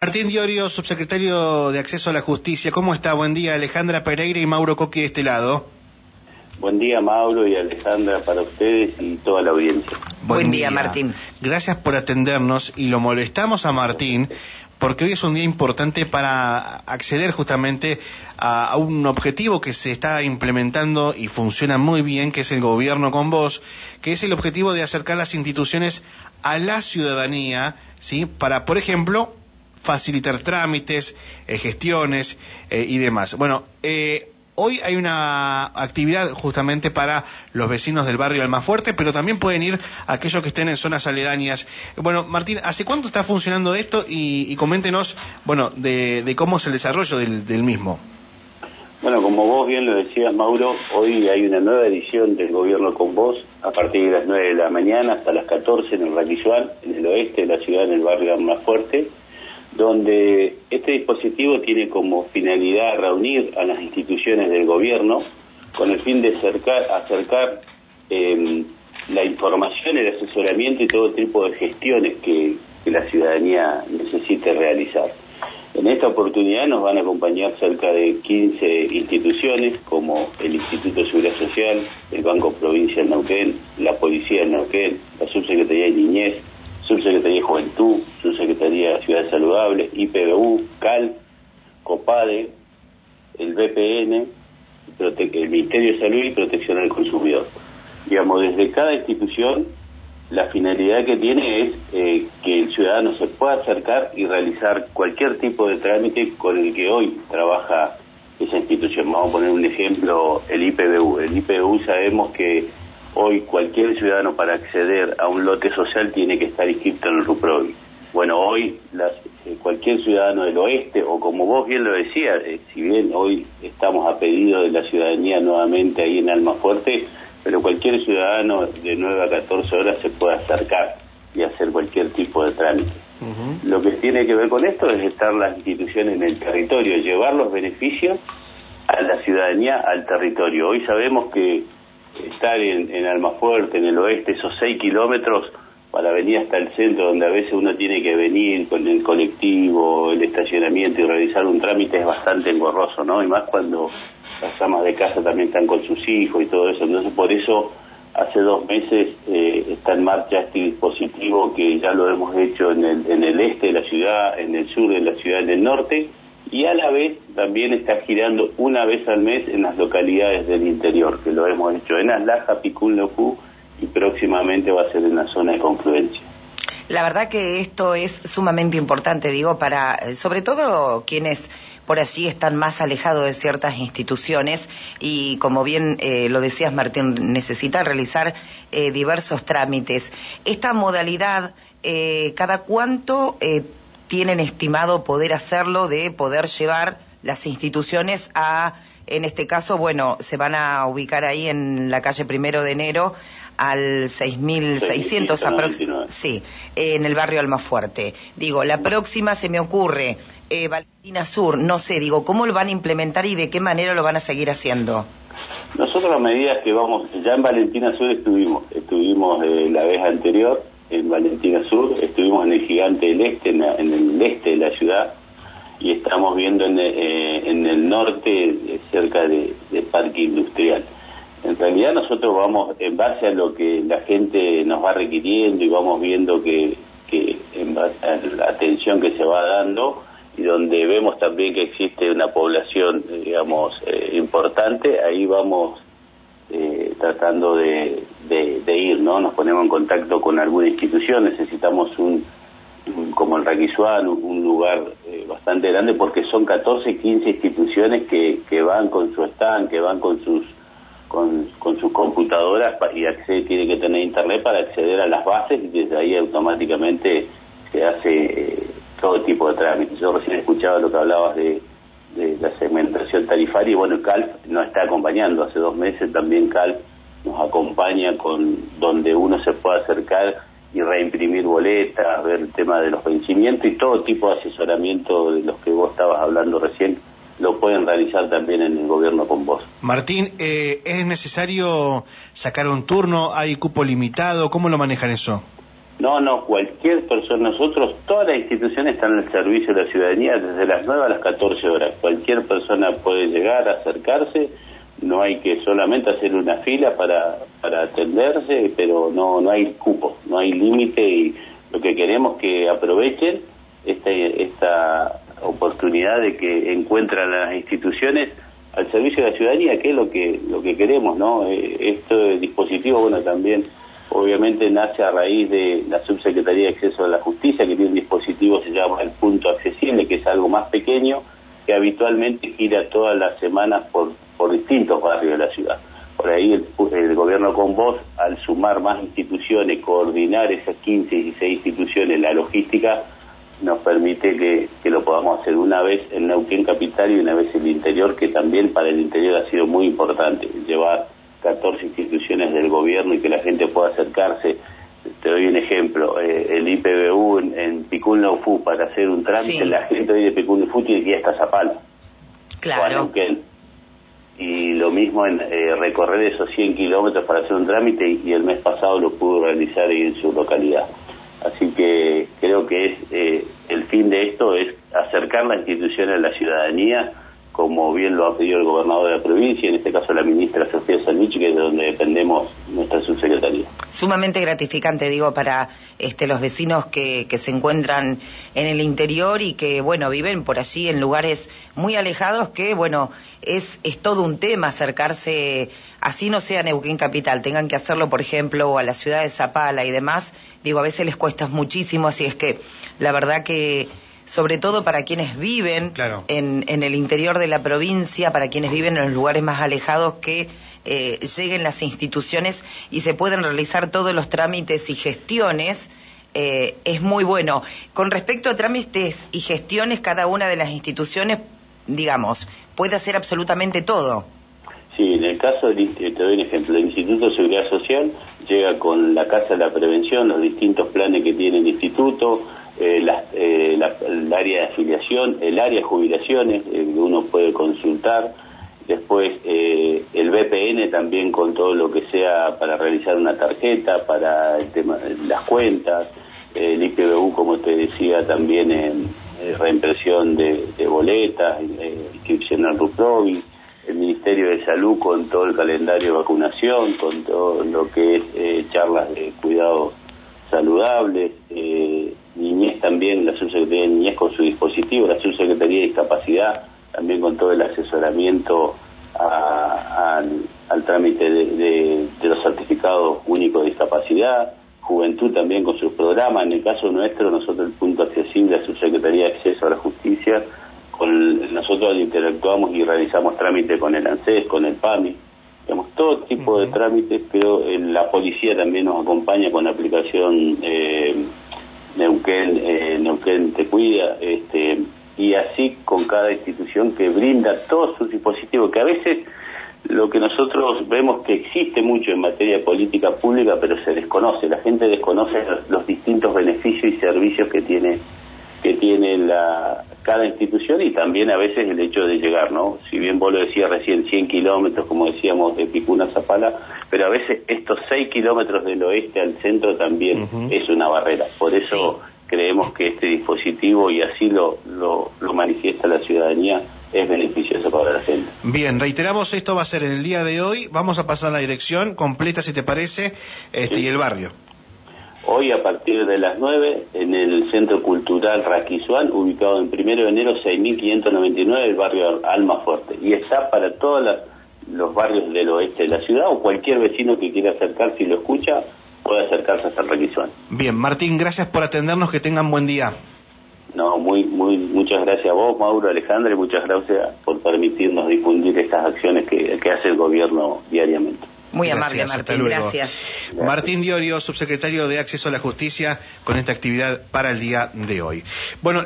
Martín Diorio, subsecretario de Acceso a la Justicia. ¿Cómo está? Buen día, Alejandra Pereira y Mauro Coqui de este lado. Buen día, Mauro y Alejandra, para ustedes y toda la audiencia. Buen, día, Martín. Gracias por atendernos y lo molestamos a Martín porque hoy es un día importante para acceder justamente a, a, un objetivo que se está implementando y funciona muy bien, que es el gobierno con vos, que es el objetivo de acercar las instituciones a la ciudadanía, ¿sí? Para, por ejemplo, facilitar trámites, eh, gestiones eh, y demás. Bueno, eh, hoy hay una actividad justamente para los vecinos del barrio Almafuerte, pero también pueden ir aquellos que estén en zonas aledañas. Bueno, Martín, ¿hace cuánto está funcionando esto? Y, y coméntenos, bueno, de, de, cómo es el desarrollo del, del mismo. Bueno, como vos bien lo decías, Mauro, hoy hay una nueva edición del Gobierno con Vos a partir de las 9 de la mañana hasta las 14 en el Raquisual, en el oeste de la ciudad, en el barrio Almafuerte donde este dispositivo tiene como finalidad reunir a las instituciones del gobierno con el fin de acercar, eh, la información, el asesoramiento y todo tipo de gestiones que, la ciudadanía necesite realizar. En esta oportunidad nos van a acompañar cerca de 15 instituciones como el Instituto de Seguridad Social, el Banco Provincia de Neuquén, la Policía de Neuquén, la Subsecretaría de Niñez, Subsecretaría de Juventud, Subsecretaría Ciudades Saludables, IPBU, CAL, COPADE, el BPN, el Ministerio de Salud y Protección al Consumidor. Digamos, desde cada institución, la finalidad que tiene es eh, que el ciudadano se pueda acercar y realizar cualquier tipo de trámite con el que hoy trabaja esa institución. Vamos a poner un ejemplo, el IPBU. El IPBU sabemos que Hoy cualquier ciudadano para acceder a un lote social tiene que estar inscrito en el RUPROVI. Bueno, hoy las, eh, cualquier ciudadano del oeste, o como vos bien lo decías, eh, si bien hoy estamos a pedido de la ciudadanía nuevamente ahí en Almafuerte, pero cualquier ciudadano de 9 a 14 horas se puede acercar y hacer cualquier tipo de trámite. Uh -huh. Lo que tiene que ver con esto es estar las instituciones en el territorio, llevar los beneficios a la ciudadanía al territorio. Hoy sabemos que estar en, en Almafuerte, en el oeste, esos seis kilómetros para venir hasta el centro, donde a veces uno tiene que venir con el colectivo, el estacionamiento y realizar un trámite es bastante engorroso, ¿no? Y más cuando las amas de casa también están con sus hijos y todo eso. Entonces, por eso, hace dos meses eh, está en marcha este dispositivo que ya lo hemos hecho en el, en el este de la ciudad, en el sur de la ciudad, en el norte, y a la vez también está girando una vez al mes en las localidades del interior, que lo hemos hecho en Aslaja, Picún, Locú y próximamente va a ser en la zona de confluencia. La verdad que esto es sumamente importante, digo, para sobre todo quienes por allí están más alejados de ciertas instituciones y, como bien eh, lo decías, Martín, necesitan realizar eh, diversos trámites. Esta modalidad, eh, ¿cada cuánto tienen estimado poder hacerlo, de poder llevar las instituciones a, en este caso, bueno, se van a ubicar ahí en la calle Primero de Enero al 6.600 aproximadamente, sí, en el barrio Almafuerte. Digo, la próxima se me ocurre, eh, Valentina Sur, no sé, digo, ¿cómo lo van a implementar y de qué manera lo van a seguir haciendo? Nosotros a medida que vamos, ya en Valentina Sur estuvimos, estuvimos eh, la vez anterior, en Valentina Sur, estuvimos en el Gigante del Este, en, la, en el este de la ciudad, y estamos viendo en, eh, en el norte, eh, cerca de, de, Parque Industrial. Realidad nosotros vamos, en base a lo que la gente nos va requiriendo y vamos viendo que, que en la atención que se va dando, y donde vemos también que existe una población, digamos, eh, importante, ahí vamos eh, tratando de, de, ir, ¿no? Nos ponemos en contacto con alguna institución, necesitamos un, como el Raquisuán, un, un lugar eh, bastante grande porque son 14, 15 instituciones que, que van con su stand, que van con sus con, con sus computadoras y accede, tiene que tener internet para acceder a las bases y desde ahí automáticamente se hace eh, todo tipo de trámites. Yo recién escuchaba lo que hablabas de de la segmentación tarifaria y bueno, CALF nos está acompañando. Hace dos meses también CALF nos acompaña con donde uno se puede acercar y reimprimir boletas, ver el tema de los vencimientos y todo tipo de asesoramiento de los que vos estabas hablando recién lo pueden realizar también en el gobierno con vos. Martín, eh, ¿es necesario sacar un turno? ¿Hay cupo limitado? ¿Cómo lo manejan eso? No, no, cualquier persona, nosotros, todas las instituciones están al servicio de la ciudadanía desde las 9 a las 14 horas. Cualquier persona puede llegar, acercarse, no hay que solamente hacer una fila para, para atenderse, pero no, no hay cupo, no hay límite y lo que queremos que aprovechen esta, esta oportunidad de que encuentran las instituciones al servicio de la ciudadanía, que es lo que, lo que queremos, ¿no? Este dispositivo, bueno, también obviamente nace a raíz de la Subsecretaría de Acceso a la Justicia, que tiene un dispositivo se llama el punto accesible, que es algo más pequeño, que habitualmente gira todas las semanas por, por distintos barrios de la ciudad. Por ahí el, gobierno con vos, al sumar más instituciones, coordinar esas 15, 16 instituciones, la logística, nos permite que, que, lo podamos hacer una vez en Neuquén Capital y una vez en el interior, que también para el interior ha sido muy importante, llevar 14 instituciones del gobierno y que la gente pueda acercarse. Te doy un ejemplo, eh, el IPBU en, en Picún para hacer un trámite, la gente hoy de Picún Naufú tiene que ir hasta Zapala. Claro. Y lo mismo en eh, recorrer esos 100 kilómetros para hacer un trámite y, el mes pasado lo pudo realizar en su localidad. Así que creo que es eh, el fin de esto es acercar la institución a la ciudadanía como bien lo ha pedido el gobernador de la provincia, en este caso la ministra Sofía Sanich, que es de donde dependemos nuestra subsecretaría. Sumamente gratificante, digo, para este, los vecinos que, que se encuentran en el interior y que, bueno, viven por allí en lugares muy alejados, que, bueno, es, es todo un tema acercarse, así no sea Neuquén Capital, tengan que hacerlo, por ejemplo, a la ciudad de Zapala y demás, digo, a veces les cuesta muchísimo, así es que la verdad que sobre todo para quienes viven en, en, el interior de la provincia, para quienes viven en los lugares más alejados, que eh, lleguen las instituciones y se pueden realizar todos los trámites y gestiones. Eh, es muy bueno. Con respecto a trámites y gestiones, cada una de las instituciones, digamos, puede hacer absolutamente todo. Sí, en el caso, de, te doy un ejemplo, el Instituto de Seguridad Social llega con la Casa de la Prevención, los distintos planes que tiene el Instituto, eh, eh, el área de afiliación, el área de jubilaciones, eh, que uno puede consultar, después el BPN también con todo lo que sea para realizar una tarjeta, para el tema de las cuentas, el IPBU, como te decía, también en reimpresión de, boletas, inscripción al RUPROVI, el Ministerio de Salud con todo el calendario de vacunación, con todo lo que es charlas de cuidados saludables, eh, Niñez también, la Subsecretaría de Niñez con su dispositivo, la Subsecretaría de Discapacidad también con todo el asesoramiento al trámite de, los certificados únicos de discapacidad, Juventud también con sus programas, en el caso nuestro, nosotros el punto accesible, la Subsecretaría de Acceso a la Justicia, con nosotros interactuamos y realizamos trámite con el ANSES, con el PAMI, digamos, todo tipo de trámites, pero eh, la policía también nos acompaña con la aplicación eh, Neuquén, eh, Neuquén te cuida, este, y así con cada institución que brinda todos sus dispositivos, que a veces lo que nosotros vemos que existe mucho en materia de política pública, pero se desconoce, la gente desconoce los distintos beneficios y servicios que tiene que tiene la, cada institución y también a veces el hecho de llegar, ¿no? Si bien vos lo decías recién, 100 kilómetros, como decíamos, de Picuna a Zapala, pero a veces estos 6 kilómetros del oeste al centro también es una barrera. Por eso creemos que este dispositivo, y así lo, lo, manifiesta la ciudadanía, es beneficioso para la gente. Bien, reiteramos, esto va a ser el día de hoy. Vamos a pasar la dirección completa, si te parece, este, y el barrio. Hoy a partir de las 9 en el Centro Cultural Raquizuán, ubicado en primero de enero 6599, el barrio Alma Fuerte. Y está para todos los barrios del oeste de la ciudad o cualquier vecino que quiera acercarse y lo escucha puede acercarse hasta el Raquizuán. Bien, Martín, gracias por atendernos, que tengan buen día. No, muy, muy, muchas gracias a vos, Mauro, Alejandro, y muchas gracias por permitirnos difundir estas acciones que hace el gobierno diariamente. Muy amable, Martín. Gracias. Martín Diorio, subsecretario de Acceso a la Justicia, con esta actividad para el día de hoy. Bueno,